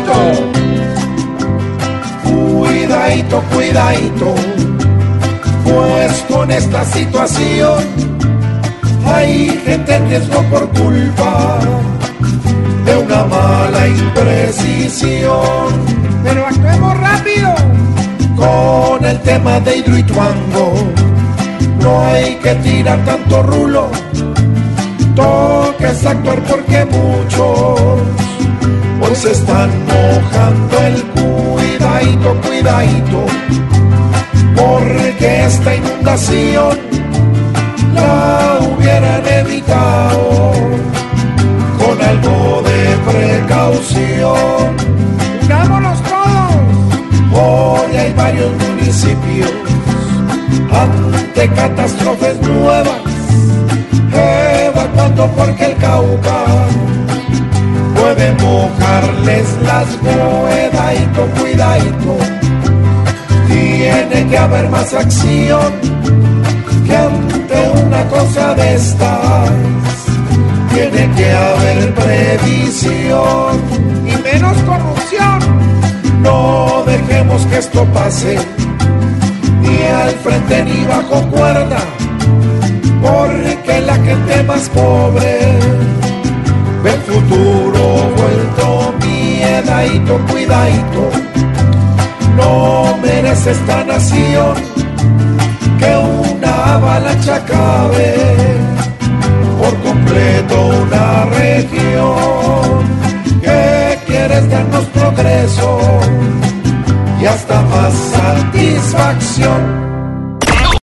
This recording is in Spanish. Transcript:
Cuidadito. Cuidadito, cuidadito. Pues con esta situación hay gente en riesgo por culpa de una mala imprecisión. Pero actuemos rápido. Con el tema de Hidroituango, no hay que tirar tanto rulo. Toca actuar porque muchos hoy se están mojando el cuidadito, cuidadito. Porque esta inundación la hubieran evitado con algo de precaución. ¡Unámonos todos! Hoy hay varios municipios ante catástrofes nuevas, evacuando porque el Cauca mojarles las cuidadito, cuidadito. Tiene que haber más acción que ante una cosa de estas tiene que haber previsión y menos corrupción. No dejemos que esto pase, ni al frente ni bajo cuerda, porque la gente más pobre miedadito, cuidadito. No merece esta nación que una avalancha acabe por completo una región que quieres darnos progreso y hasta más satisfacción